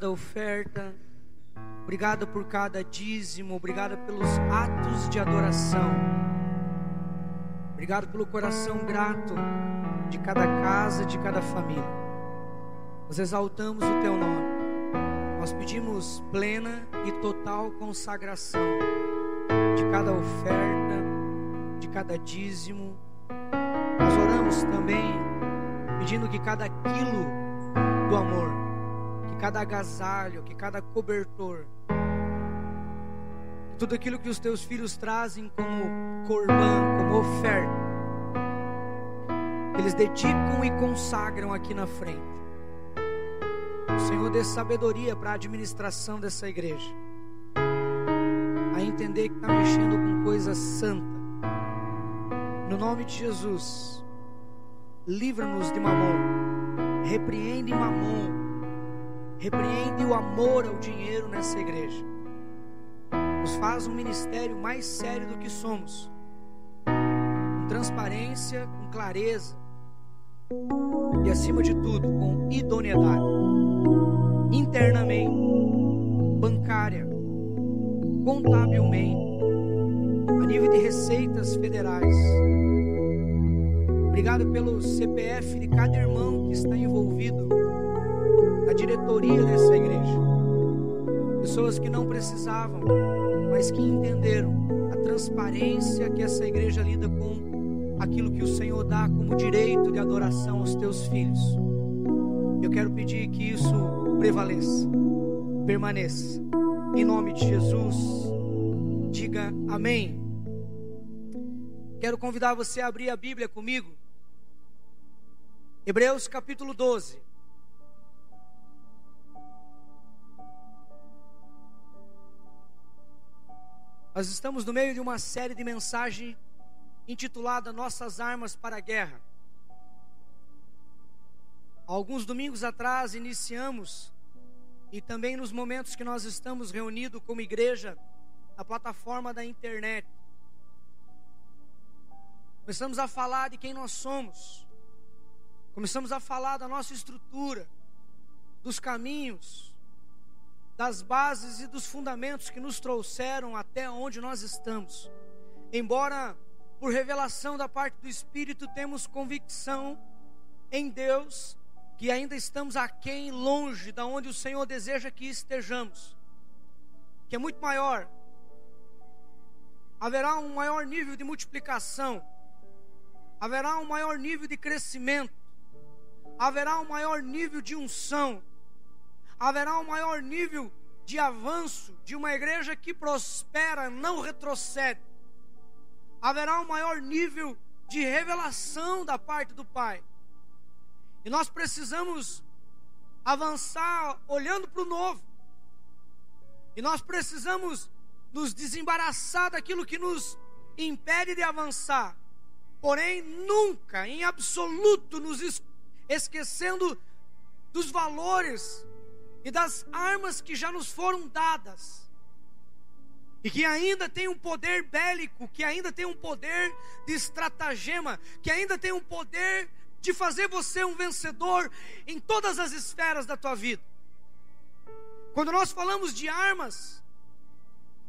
cada oferta, obrigado por cada dízimo, obrigado pelos atos de adoração, obrigado pelo coração grato de cada casa, de cada família. Nós exaltamos o teu nome, nós pedimos plena e total consagração de cada oferta, de cada dízimo. Nós oramos também pedindo que cada quilo do amor cada agasalho, que cada cobertor, tudo aquilo que os teus filhos trazem como corban, como oferta, eles dedicam e consagram aqui na frente. O Senhor dê sabedoria para a administração dessa igreja, a entender que está mexendo com coisa santa. No nome de Jesus, livra-nos de mamon, repreende mamon repreende o amor ao dinheiro nessa igreja. Nos faz um ministério mais sério do que somos, com transparência, com clareza e, acima de tudo, com idoneidade, internamente, bancária, contabilmente, a nível de receitas federais. Obrigado pelo CPF de cada irmão que está envolvido a diretoria dessa igreja. Pessoas que não precisavam, mas que entenderam a transparência que essa igreja lida com aquilo que o Senhor dá como direito de adoração aos teus filhos. Eu quero pedir que isso prevaleça, permaneça. Em nome de Jesus, diga amém. Quero convidar você a abrir a Bíblia comigo. Hebreus capítulo 12. Nós estamos no meio de uma série de mensagens intitulada Nossas Armas para a Guerra. Alguns domingos atrás iniciamos, e também nos momentos que nós estamos reunidos como igreja, na plataforma da internet. Começamos a falar de quem nós somos, começamos a falar da nossa estrutura, dos caminhos, das bases e dos fundamentos que nos trouxeram até onde nós estamos. Embora por revelação da parte do Espírito temos convicção em Deus que ainda estamos aquém, longe da onde o Senhor deseja que estejamos, que é muito maior. Haverá um maior nível de multiplicação, haverá um maior nível de crescimento, haverá um maior nível de unção, haverá um maior nível de avanço de uma igreja que prospera, não retrocede. Haverá um maior nível de revelação da parte do Pai. E nós precisamos avançar olhando para o novo. E nós precisamos nos desembaraçar daquilo que nos impede de avançar. Porém, nunca, em absoluto, nos esquecendo dos valores e das armas que já nos foram dadas, e que ainda tem um poder bélico, que ainda tem um poder de estratagema, que ainda tem um poder de fazer você um vencedor em todas as esferas da tua vida. Quando nós falamos de armas,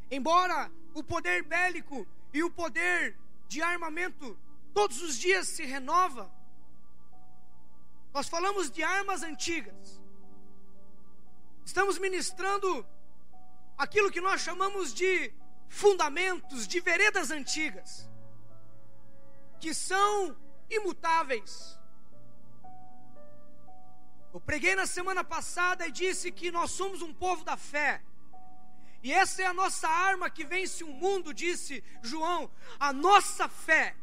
embora o poder bélico e o poder de armamento todos os dias se renova, nós falamos de armas antigas. Estamos ministrando aquilo que nós chamamos de fundamentos, de veredas antigas, que são imutáveis. Eu preguei na semana passada e disse que nós somos um povo da fé. E essa é a nossa arma que vence o mundo, disse João, a nossa fé.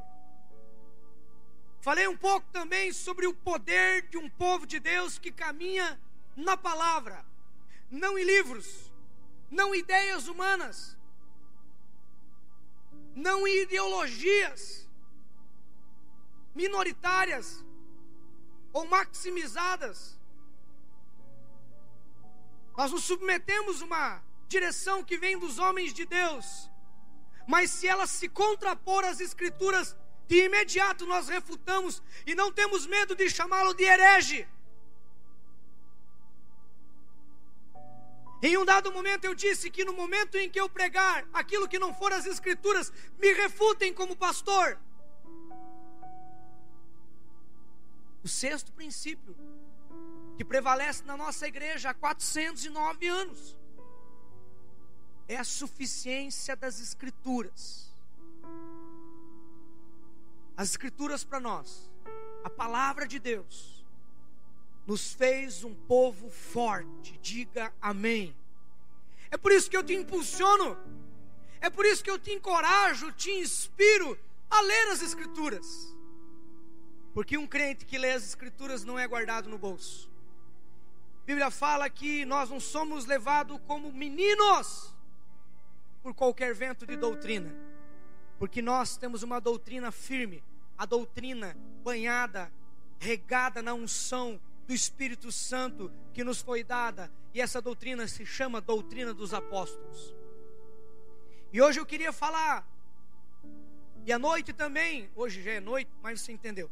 Falei um pouco também sobre o poder de um povo de Deus que caminha na palavra não em livros, não em ideias humanas, não em ideologias minoritárias ou maximizadas. Nós nos submetemos a uma direção que vem dos homens de Deus, mas se ela se contrapor às Escrituras, de imediato nós refutamos e não temos medo de chamá-lo de herege. Em um dado momento eu disse que no momento em que eu pregar aquilo que não for as Escrituras, me refutem como pastor. O sexto princípio que prevalece na nossa igreja há 409 anos é a suficiência das Escrituras. As Escrituras para nós, a palavra de Deus, nos fez um povo forte. Diga amém. É por isso que eu te impulsiono, é por isso que eu te encorajo, te inspiro a ler as Escrituras. Porque um crente que lê as Escrituras não é guardado no bolso. A Bíblia fala que nós não somos levados como meninos por qualquer vento de doutrina, porque nós temos uma doutrina firme, a doutrina banhada, regada na unção do Espírito Santo que nos foi dada, e essa doutrina se chama doutrina dos apóstolos. E hoje eu queria falar, e à noite também, hoje já é noite, mas você entendeu.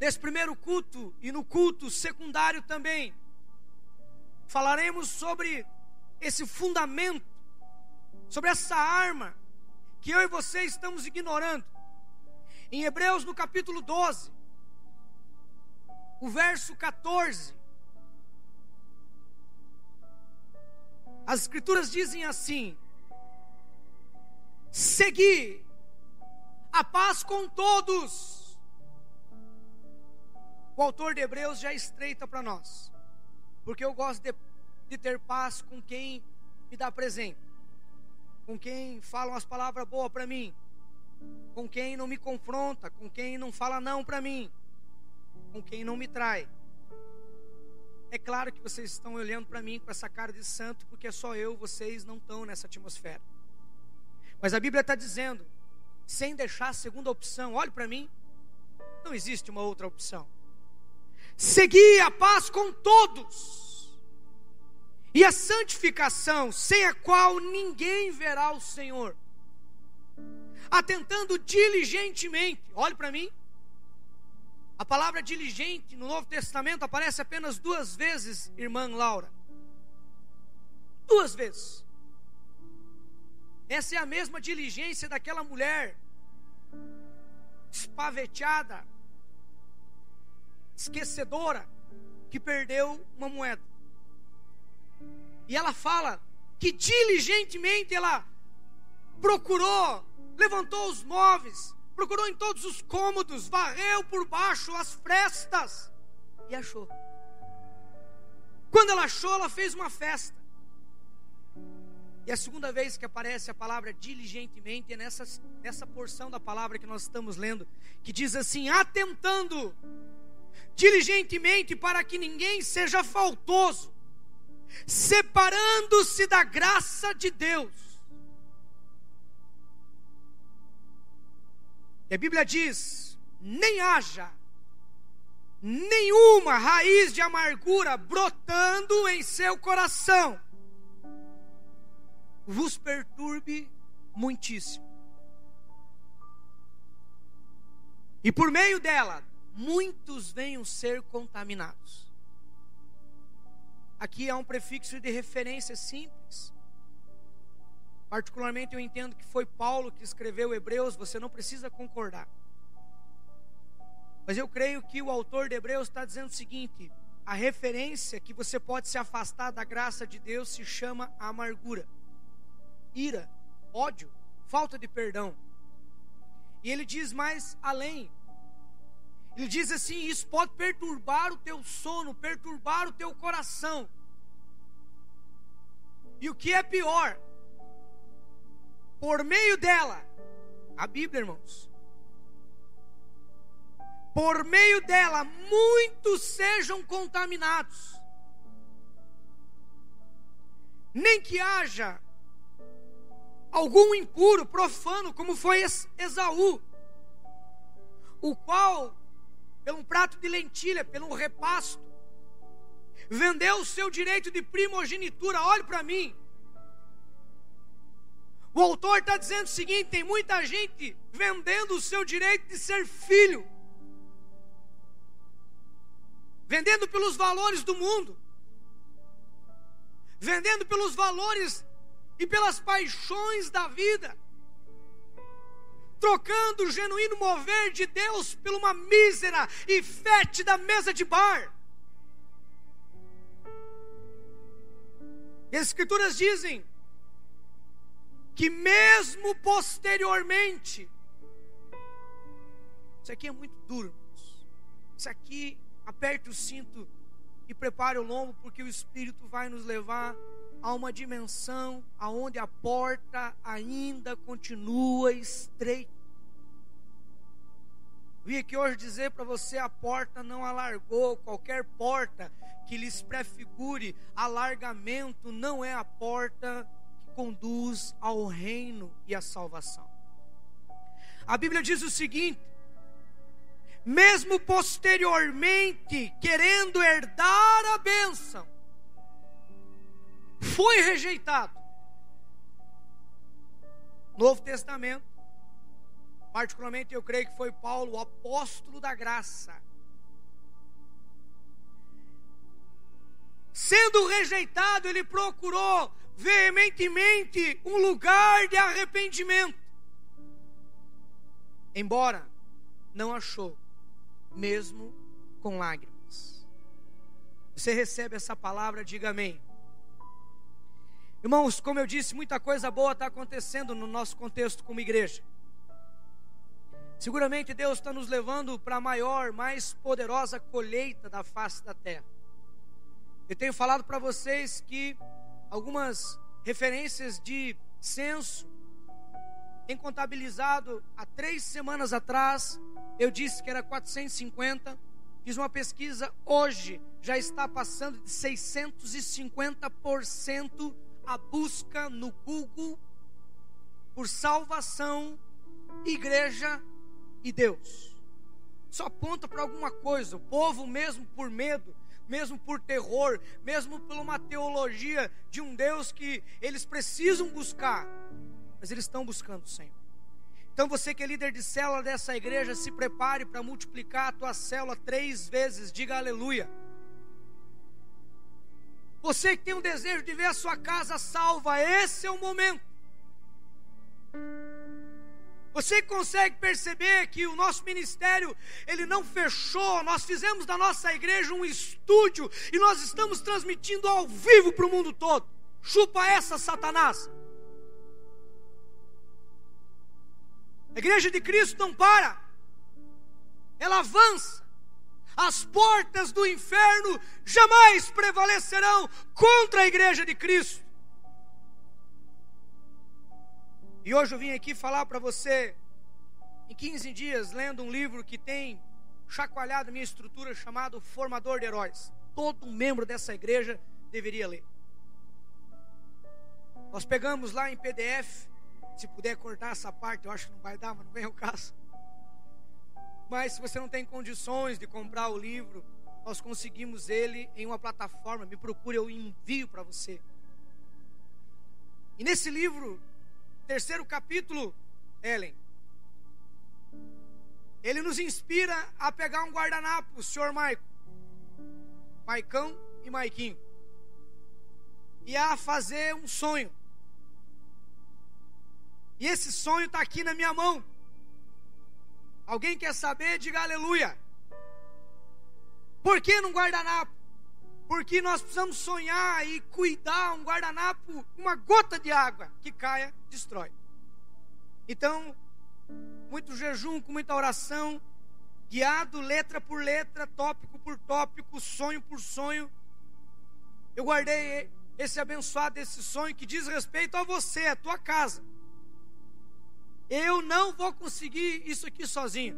Nesse primeiro culto e no culto secundário também, falaremos sobre esse fundamento, sobre essa arma que eu e você estamos ignorando. Em Hebreus, no capítulo 12, o verso 14. As escrituras dizem assim: Segui a paz com todos. O autor de Hebreus já estreita para nós, porque eu gosto de, de ter paz com quem me dá presente, com quem fala umas palavras boas para mim, com quem não me confronta, com quem não fala não para mim com quem não me trai. É claro que vocês estão olhando para mim com essa cara de santo, porque é só eu, vocês não estão nessa atmosfera. Mas a Bíblia está dizendo, sem deixar a segunda opção, olhe para mim, não existe uma outra opção. Seguir a paz com todos, e a santificação, sem a qual ninguém verá o Senhor, atentando diligentemente, olhe para mim, a palavra diligente no Novo Testamento aparece apenas duas vezes, irmã Laura. Duas vezes. Essa é a mesma diligência daquela mulher espaveteada, esquecedora, que perdeu uma moeda. E ela fala que diligentemente ela procurou, levantou os móveis, procurou em todos os cômodos, varreu por baixo as frestas e achou. Quando ela achou, ela fez uma festa. E a segunda vez que aparece a palavra diligentemente é nessa, nessa porção da palavra que nós estamos lendo, que diz assim: atentando diligentemente para que ninguém seja faltoso, separando-se da graça de Deus E a Bíblia diz: nem haja nenhuma raiz de amargura brotando em seu coração, vos perturbe muitíssimo. E por meio dela, muitos venham ser contaminados. Aqui há um prefixo de referência simples. Particularmente eu entendo que foi Paulo que escreveu Hebreus, você não precisa concordar. Mas eu creio que o autor de Hebreus está dizendo o seguinte: a referência que você pode se afastar da graça de Deus se chama amargura, ira, ódio, falta de perdão. E ele diz mais além. Ele diz assim: isso pode perturbar o teu sono, perturbar o teu coração. E o que é pior, por meio dela, a Bíblia, irmãos, por meio dela, muitos sejam contaminados. Nem que haja algum impuro, profano, como foi Esaú, o qual, pelo prato de lentilha, pelo repasto, vendeu o seu direito de primogenitura. Olhe para mim, o autor está dizendo o seguinte: tem muita gente vendendo o seu direito de ser filho, vendendo pelos valores do mundo, vendendo pelos valores e pelas paixões da vida, trocando o genuíno mover de Deus por uma mísera e fétida mesa de bar. as Escrituras dizem que, mesmo posteriormente, isso aqui é muito duro, irmãos. Isso aqui, aperte o cinto e prepare o lombo, porque o Espírito vai nos levar a uma dimensão aonde a porta ainda continua estreita. Vim aqui hoje dizer para você: a porta não alargou. Qualquer porta que lhes prefigure alargamento não é a porta conduz ao reino e à salvação. A Bíblia diz o seguinte: mesmo posteriormente, querendo herdar a bênção, foi rejeitado. Novo Testamento, particularmente eu creio que foi Paulo, o apóstolo da graça. Sendo rejeitado, ele procurou veementemente um lugar de arrependimento. Embora não achou, mesmo com lágrimas. Você recebe essa palavra, diga amém. Irmãos, como eu disse, muita coisa boa está acontecendo no nosso contexto como igreja. Seguramente Deus está nos levando para a maior, mais poderosa colheita da face da terra. Eu tenho falado para vocês que algumas referências de censo tem contabilizado há três semanas atrás eu disse que era 450. Fiz uma pesquisa hoje, já está passando de 650% a busca no Google por salvação, igreja e Deus. Só aponta para alguma coisa. O povo, mesmo por medo, mesmo por terror, mesmo por uma teologia de um Deus que eles precisam buscar, mas eles estão buscando o Senhor. Então você que é líder de célula dessa igreja, se prepare para multiplicar a tua célula três vezes, diga aleluia. Você que tem um desejo de ver a sua casa salva, esse é o momento. Você consegue perceber que o nosso ministério, ele não fechou, nós fizemos da nossa igreja um estúdio e nós estamos transmitindo ao vivo para o mundo todo. Chupa essa, Satanás. A igreja de Cristo não para, ela avança. As portas do inferno jamais prevalecerão contra a igreja de Cristo. E hoje eu vim aqui falar para você, em 15 dias, lendo um livro que tem chacoalhado minha estrutura, chamado Formador de Heróis. Todo membro dessa igreja deveria ler. Nós pegamos lá em PDF se puder cortar essa parte, eu acho que não vai dar, mas não vem o caso. Mas se você não tem condições de comprar o livro, nós conseguimos ele em uma plataforma. Me procure, eu envio para você. E nesse livro, terceiro capítulo, Ellen, ele nos inspira a pegar um guardanapo, senhor Maico, Maicão e Maiquinho, e a fazer um sonho. E esse sonho está aqui na minha mão. Alguém quer saber? Diga aleluia. Por que num guardanapo? Porque nós precisamos sonhar e cuidar um guardanapo, uma gota de água que caia, destrói. Então, muito jejum, com muita oração, guiado letra por letra, tópico por tópico, sonho por sonho. Eu guardei esse abençoado, esse sonho que diz respeito a você, a tua casa. Eu não vou conseguir isso aqui sozinho.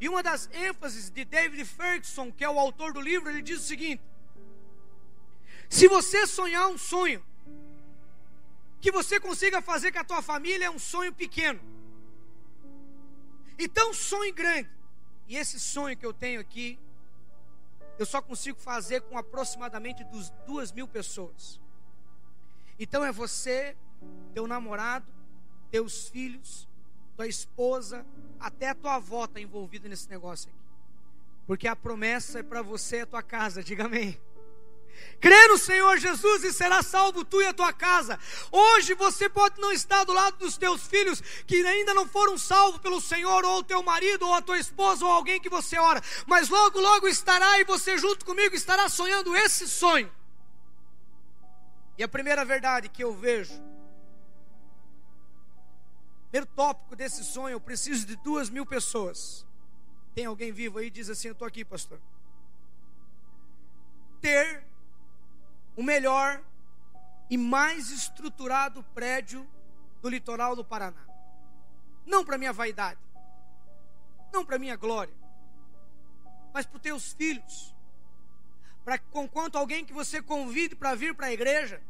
E uma das ênfases de David Ferguson, que é o autor do livro, ele diz o seguinte: Se você sonhar um sonho que você consiga fazer com a tua família é um sonho pequeno. Então sonhe grande. E esse sonho que eu tenho aqui, eu só consigo fazer com aproximadamente dos duas mil pessoas. Então é você, teu namorado, teus filhos, tua esposa, até a tua avó está envolvida nesse negócio aqui. Porque a promessa é para você e a tua casa, diga amém. Crê no Senhor Jesus e será salvo tu e a tua casa. Hoje você pode não estar do lado dos teus filhos que ainda não foram salvos pelo Senhor, ou o teu marido, ou a tua esposa, ou alguém que você ora, mas logo, logo estará e você junto comigo estará sonhando esse sonho. E a primeira verdade que eu vejo, primeiro tópico desse sonho, eu preciso de duas mil pessoas. Tem alguém vivo aí? Diz assim: Eu estou aqui, pastor. Ter o melhor e mais estruturado prédio do litoral do Paraná. Não para minha vaidade, não para minha glória, mas para os teus filhos. Para conquanto alguém que você convide para vir para a igreja,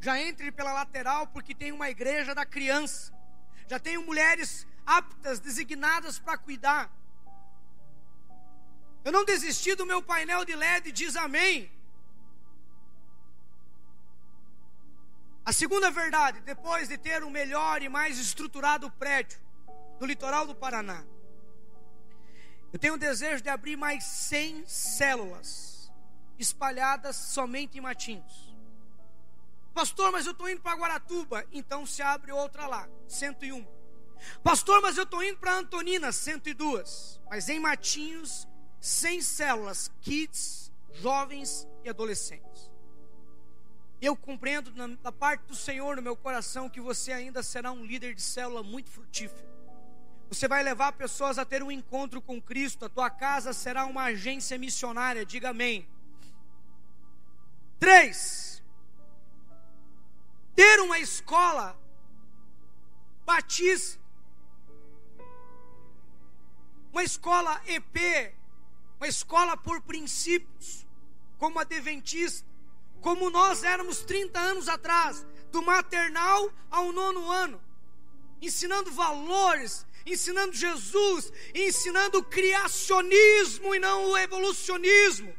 já entre pela lateral, porque tem uma igreja da criança. Já tenho mulheres aptas, designadas para cuidar. Eu não desisti do meu painel de LED, diz amém. A segunda verdade, depois de ter um melhor e mais estruturado prédio do litoral do Paraná, eu tenho o desejo de abrir mais 100 células espalhadas somente em Matinhos. Pastor, mas eu estou indo para Guaratuba, então se abre outra lá, 101. Pastor, mas eu estou indo para Antonina, 102. Mas em Matinhos, 100 células, kids, jovens e adolescentes. Eu compreendo da parte do Senhor no meu coração que você ainda será um líder de célula muito frutífero. Você vai levar pessoas a ter um encontro com Cristo. A tua casa será uma agência missionária. Diga amém. Três. Ter uma escola batista. Uma escola EP. Uma escola por princípios. Como a Deventista como nós éramos 30 anos atrás, do maternal ao nono ano, ensinando valores, ensinando Jesus, ensinando o criacionismo e não o evolucionismo,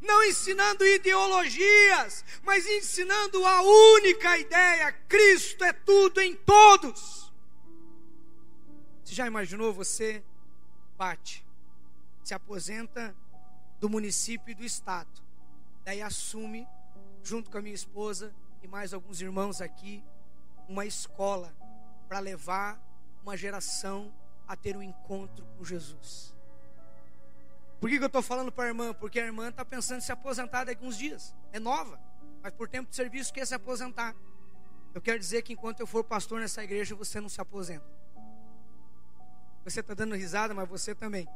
não ensinando ideologias, mas ensinando a única ideia: Cristo é tudo em todos. Você já imaginou você bate, se aposenta do município e do estado, daí assume junto com a minha esposa e mais alguns irmãos aqui, uma escola para levar uma geração a ter um encontro com Jesus. Por que, que eu estou falando para a irmã? Porque a irmã está pensando em se aposentar daqui uns dias. É nova, mas por tempo de serviço quer se aposentar. Eu quero dizer que enquanto eu for pastor nessa igreja, você não se aposenta. Você está dando risada, mas você também.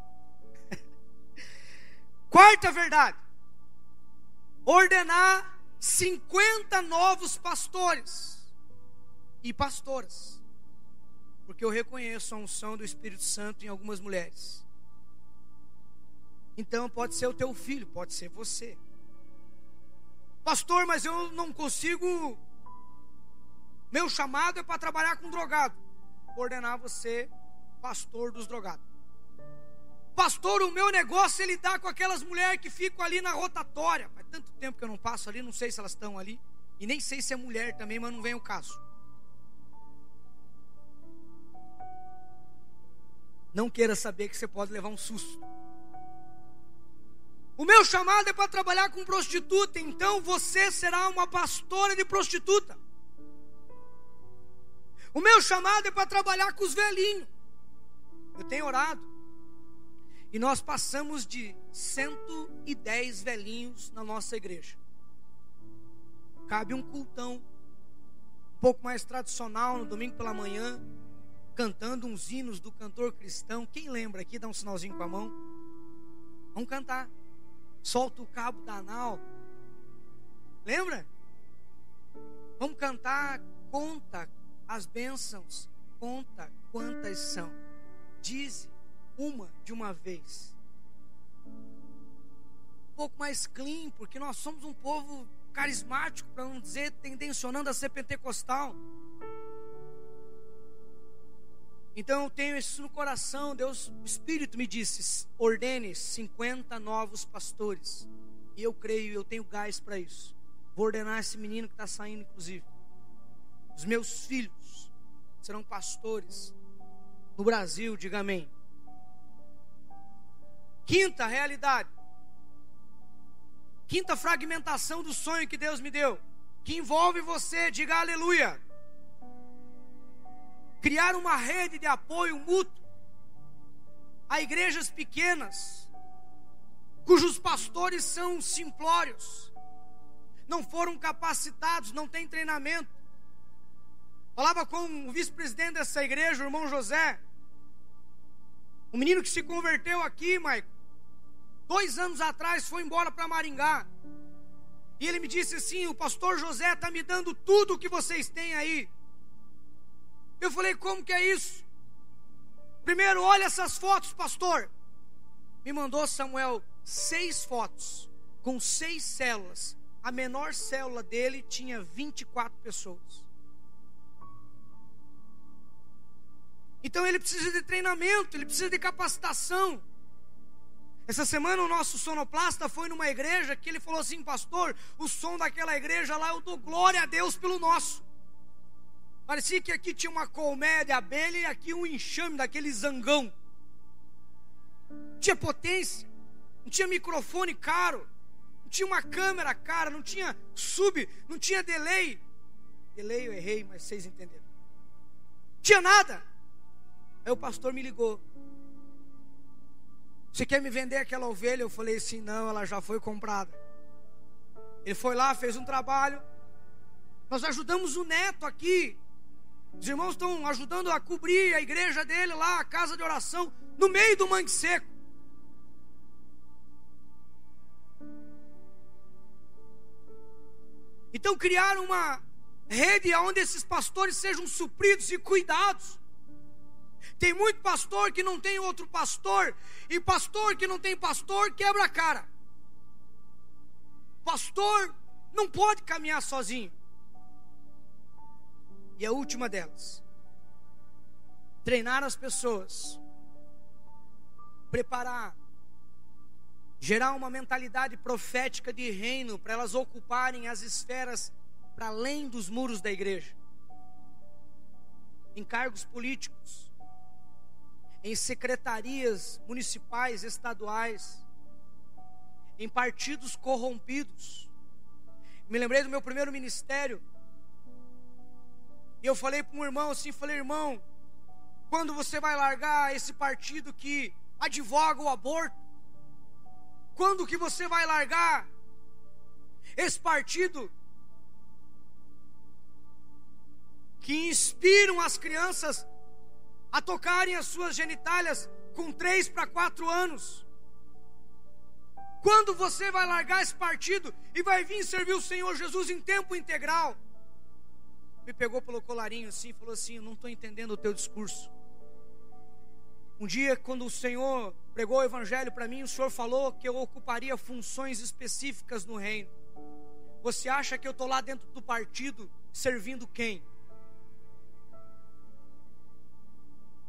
Quarta verdade: ordenar 50 novos pastores e pastoras, porque eu reconheço a unção do Espírito Santo em algumas mulheres. Então pode ser o teu filho, pode ser você. Pastor, mas eu não consigo. Meu chamado é para trabalhar com drogado. Vou ordenar você pastor dos drogados. Pastor, o meu negócio é lidar com aquelas mulheres que ficam ali na rotatória. Faz tanto tempo que eu não passo ali, não sei se elas estão ali. E nem sei se é mulher também, mas não vem o caso. Não queira saber que você pode levar um susto. O meu chamado é para trabalhar com prostituta, então você será uma pastora de prostituta. O meu chamado é para trabalhar com os velhinhos. Eu tenho orado. E nós passamos de 110 velhinhos na nossa igreja. Cabe um cultão, um pouco mais tradicional, no domingo pela manhã, cantando uns hinos do cantor cristão. Quem lembra aqui, dá um sinalzinho com a mão. Vamos cantar. Solta o cabo da anal. Lembra? Vamos cantar, conta as bênçãos, conta quantas são. Dize uma de uma vez. Um pouco mais clean, porque nós somos um povo carismático, para não dizer tendencionando a ser pentecostal. Então eu tenho isso no coração. Deus, o Espírito me disse: ordene 50 novos pastores. E eu creio, eu tenho gás para isso. Vou ordenar esse menino que está saindo, inclusive. Os meus filhos serão pastores no Brasil, diga amém. Quinta realidade. Quinta fragmentação do sonho que Deus me deu, que envolve você, diga aleluia. Criar uma rede de apoio mútuo a igrejas pequenas, cujos pastores são simplórios, não foram capacitados, não têm treinamento. Falava com o vice-presidente dessa igreja, o irmão José, um menino que se converteu aqui, Maico, dois anos atrás foi embora para Maringá. E ele me disse assim: o pastor José está me dando tudo o que vocês têm aí. Eu falei: como que é isso? Primeiro, olha essas fotos, pastor. Me mandou Samuel seis fotos com seis células. A menor célula dele tinha 24 pessoas. Então ele precisa de treinamento, ele precisa de capacitação. Essa semana o nosso sonoplasta foi numa igreja que ele falou assim, pastor, o som daquela igreja lá eu dou glória a Deus pelo nosso. Parecia que aqui tinha uma colmeia de abelha e aqui um enxame daquele zangão. Não tinha potência, não tinha microfone caro, não tinha uma câmera cara, não tinha sub, não tinha delay. Delay eu errei, mas vocês entenderam. Não tinha nada. Aí o pastor me ligou. Você quer me vender aquela ovelha? Eu falei assim: não, ela já foi comprada. Ele foi lá, fez um trabalho. Nós ajudamos o neto aqui. Os irmãos estão ajudando a cobrir a igreja dele lá, a casa de oração, no meio do mangue seco. Então criaram uma rede onde esses pastores sejam supridos e cuidados. Tem muito pastor que não tem outro pastor, e pastor que não tem pastor quebra a cara. Pastor não pode caminhar sozinho. E a última delas, treinar as pessoas, preparar, gerar uma mentalidade profética de reino para elas ocuparem as esferas para além dos muros da igreja, em cargos políticos, em secretarias municipais, estaduais, em partidos corrompidos. Me lembrei do meu primeiro ministério, e eu falei para um irmão assim, falei, irmão, quando você vai largar esse partido que advoga o aborto? Quando que você vai largar esse partido que inspiram as crianças a tocarem as suas genitálias com três para quatro anos? Quando você vai largar esse partido e vai vir servir o Senhor Jesus em tempo integral? me pegou pelo colarinho assim e falou assim: Eu não estou entendendo o teu discurso. Um dia, quando o Senhor pregou o Evangelho para mim, o Senhor falou que eu ocuparia funções específicas no reino. Você acha que eu estou lá dentro do partido servindo quem?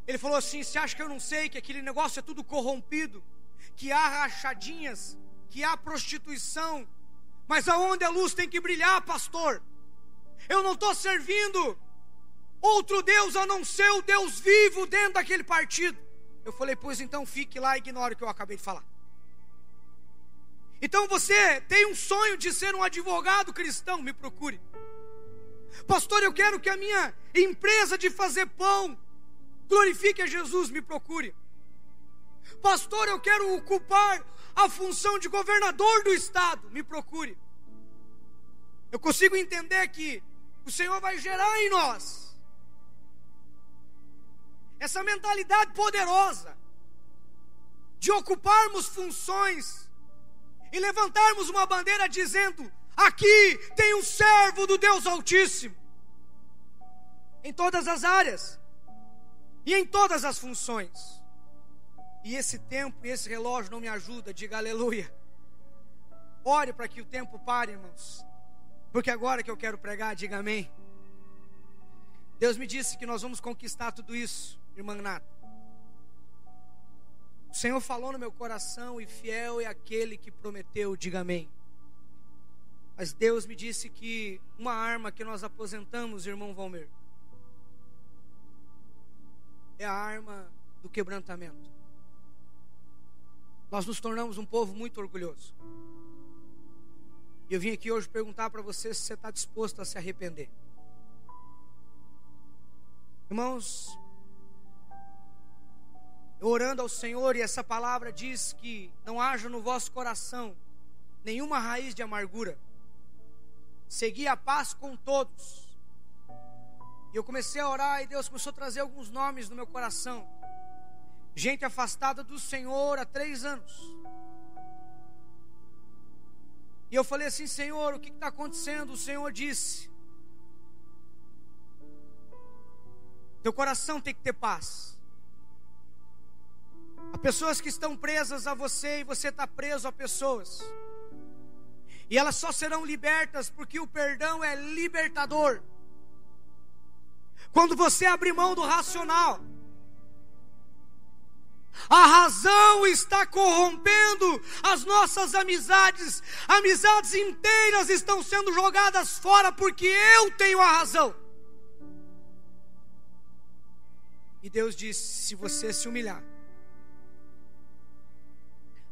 Ele falou assim: Você acha que eu não sei que aquele negócio é tudo corrompido? Que há rachadinhas, que há prostituição, mas aonde a luz tem que brilhar, pastor? Eu não estou servindo outro Deus a não ser o Deus vivo dentro daquele partido. Eu falei, pois então fique lá e ignore o que eu acabei de falar. Então você tem um sonho de ser um advogado cristão, me procure. Pastor, eu quero que a minha empresa de fazer pão glorifique a Jesus, me procure. Pastor, eu quero ocupar a função de governador do estado, me procure. Eu consigo entender que o Senhor vai gerar em nós essa mentalidade poderosa de ocuparmos funções e levantarmos uma bandeira dizendo: aqui tem um servo do Deus Altíssimo, em todas as áreas e em todas as funções. E esse tempo e esse relógio não me ajuda, diga aleluia. Ore para que o tempo pare, irmãos. Porque agora que eu quero pregar, diga amém. Deus me disse que nós vamos conquistar tudo isso, irmã Nata. O Senhor falou no meu coração e fiel é aquele que prometeu, diga amém. Mas Deus me disse que uma arma que nós aposentamos, irmão Valmer, é a arma do quebrantamento. Nós nos tornamos um povo muito orgulhoso. E eu vim aqui hoje perguntar para você se você está disposto a se arrepender. Irmãos, orando ao Senhor, e essa palavra diz que não haja no vosso coração nenhuma raiz de amargura. Segui a paz com todos. E eu comecei a orar e Deus começou a trazer alguns nomes no meu coração. Gente afastada do Senhor há três anos. E eu falei assim: Senhor, o que está acontecendo? O Senhor disse: Teu coração tem que ter paz. Há pessoas que estão presas a você e você está preso a pessoas. E elas só serão libertas porque o perdão é libertador. Quando você abre mão do racional, a razão está corrompendo as nossas amizades, amizades inteiras estão sendo jogadas fora porque eu tenho a razão. E Deus disse: se você se humilhar,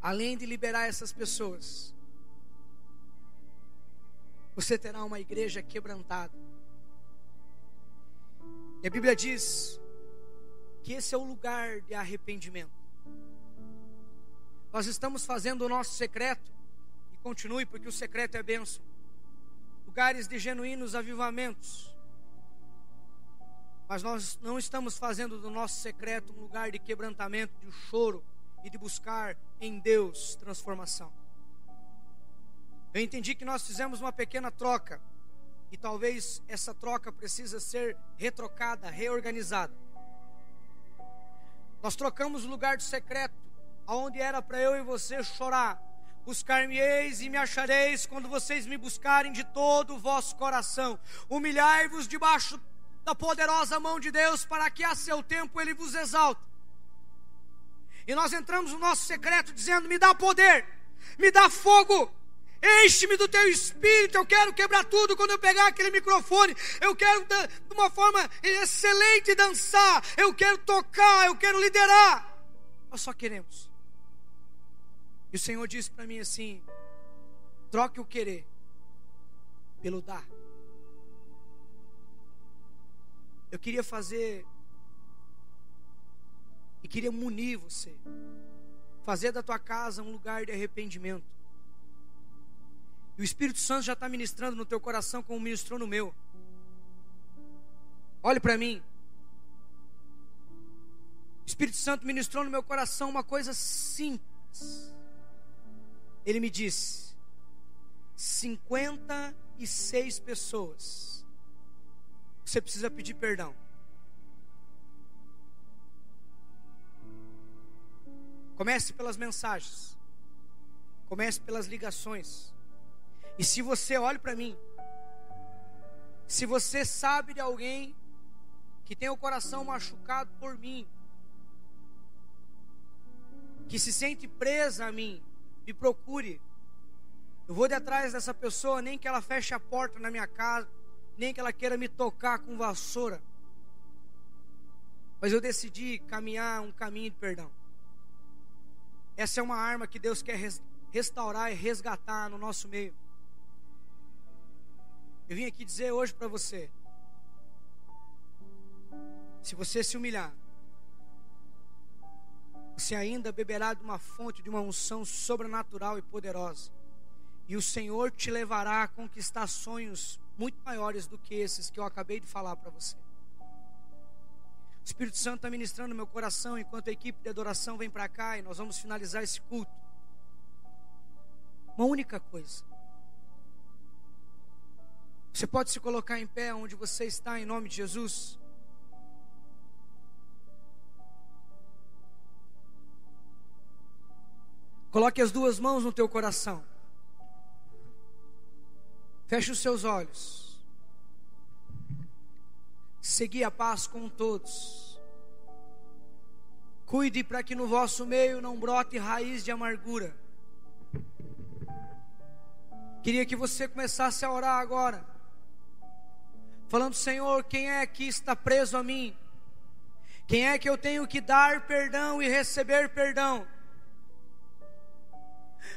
além de liberar essas pessoas, você terá uma igreja quebrantada. E a Bíblia diz que esse é o lugar de arrependimento. Nós estamos fazendo o nosso secreto, e continue, porque o secreto é bênção. Lugares de genuínos avivamentos. Mas nós não estamos fazendo do nosso secreto um lugar de quebrantamento, de choro e de buscar em Deus transformação. Eu entendi que nós fizemos uma pequena troca e talvez essa troca precisa ser retrocada, reorganizada. Nós trocamos o lugar do secreto, aonde era para eu e você chorar. Buscar-me-eis e me achareis quando vocês me buscarem de todo o vosso coração. Humilhai-vos debaixo da poderosa mão de Deus, para que a seu tempo ele vos exalte. E nós entramos no nosso secreto dizendo: Me dá poder, me dá fogo, Enche-me do teu espírito. Eu quero quebrar tudo quando eu pegar aquele microfone. Eu quero, de uma forma excelente, dançar. Eu quero tocar. Eu quero liderar. Nós só queremos. E o Senhor disse para mim assim: troque o querer pelo dar. Eu queria fazer e queria munir você, fazer da tua casa um lugar de arrependimento. E o Espírito Santo já está ministrando no teu coração como ministrou no meu. Olhe para mim. O Espírito Santo ministrou no meu coração uma coisa simples. Ele me disse: 56 pessoas. Você precisa pedir perdão. Comece pelas mensagens. Comece pelas ligações. E se você olha para mim, se você sabe de alguém que tem o coração machucado por mim, que se sente presa a mim, me procure. Eu vou de atrás dessa pessoa, nem que ela feche a porta na minha casa, nem que ela queira me tocar com vassoura. Mas eu decidi caminhar um caminho de perdão. Essa é uma arma que Deus quer restaurar e resgatar no nosso meio. Eu vim aqui dizer hoje para você: se você se humilhar, você ainda beberá de uma fonte de uma unção sobrenatural e poderosa. E o Senhor te levará a conquistar sonhos muito maiores do que esses que eu acabei de falar para você. O Espírito Santo está ministrando no meu coração enquanto a equipe de adoração vem para cá e nós vamos finalizar esse culto. Uma única coisa. Você pode se colocar em pé onde você está, em nome de Jesus. Coloque as duas mãos no teu coração. Feche os seus olhos. Segui a paz com todos. Cuide para que no vosso meio não brote raiz de amargura. Queria que você começasse a orar agora falando: Senhor, quem é que está preso a mim? Quem é que eu tenho que dar perdão e receber perdão?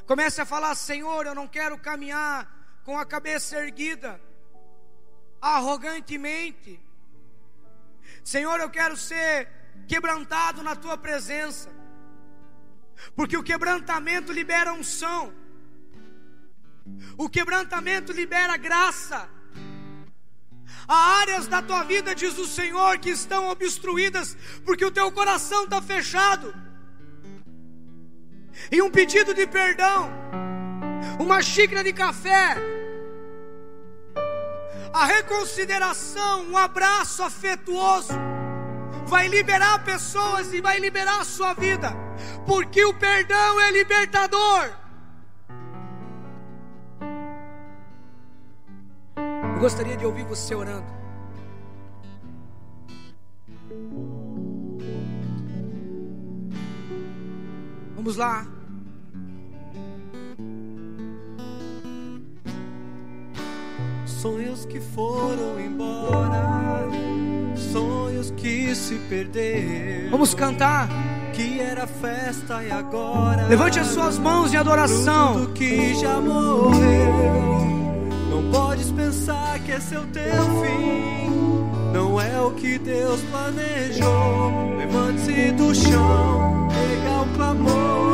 Comece a falar: Senhor, eu não quero caminhar com a cabeça erguida, arrogantemente. Senhor, eu quero ser quebrantado na tua presença, porque o quebrantamento libera unção, o quebrantamento libera graça. Há áreas da tua vida, diz o Senhor, que estão obstruídas, porque o teu coração está fechado. E um pedido de perdão, uma xícara de café, a reconsideração, um abraço afetuoso, vai liberar pessoas e vai liberar a sua vida, porque o perdão é libertador. Gostaria de ouvir você orando. Vamos lá. Sonhos que foram embora, sonhos que se perderam. Vamos cantar. Que era festa e agora. Levante as suas mãos em adoração. Tudo que já morreu. Esse é o teu fim. Não é o que Deus planejou. Levante-se do chão, pega o clamor.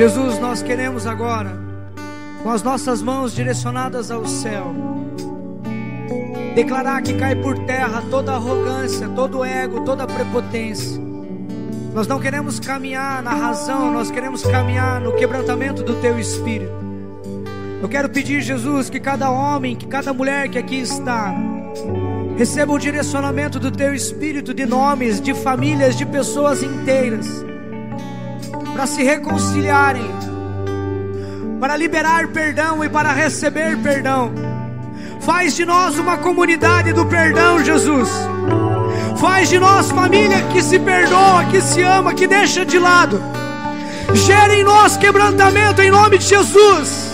Jesus, nós queremos agora, com as nossas mãos direcionadas ao céu, declarar que cai por terra toda arrogância, todo ego, toda prepotência. Nós não queremos caminhar na razão, nós queremos caminhar no quebrantamento do teu espírito. Eu quero pedir, Jesus, que cada homem, que cada mulher que aqui está, receba o direcionamento do teu espírito de nomes, de famílias, de pessoas inteiras para se reconciliarem, para liberar perdão e para receber perdão. Faz de nós uma comunidade do perdão, Jesus. Faz de nós família que se perdoa, que se ama, que deixa de lado. Gera em nós quebrantamento em nome de Jesus.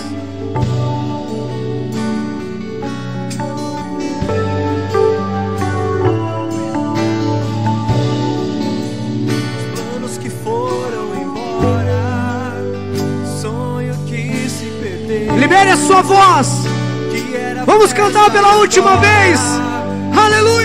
Sua voz. Vamos cantar pela última vez. Aleluia.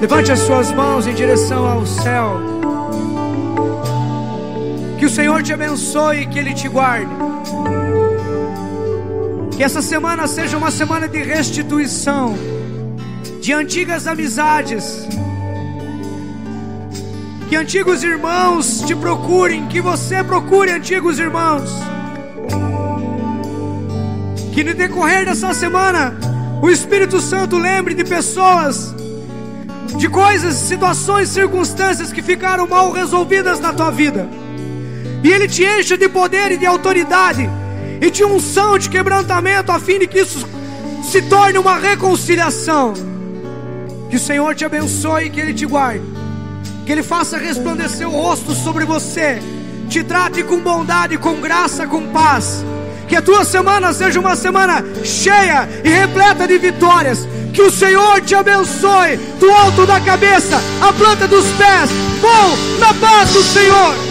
Levante as suas mãos em direção ao céu. Que o Senhor te abençoe e que Ele te guarde. Que essa semana seja uma semana de restituição de antigas amizades. Que antigos irmãos te procurem, que você procure antigos irmãos. Que no decorrer dessa semana o Espírito Santo lembre de pessoas de coisas, situações, circunstâncias que ficaram mal resolvidas na tua vida. E Ele te encha de poder e de autoridade e de unção, de quebrantamento, a fim de que isso se torne uma reconciliação. Que o Senhor te abençoe e que Ele te guarde. Que Ele faça resplandecer o rosto sobre você, te trate com bondade, com graça, com paz. Que a tua semana seja uma semana cheia e repleta de vitórias. Que o Senhor te abençoe do alto da cabeça, a planta dos pés. Bom, na paz do Senhor.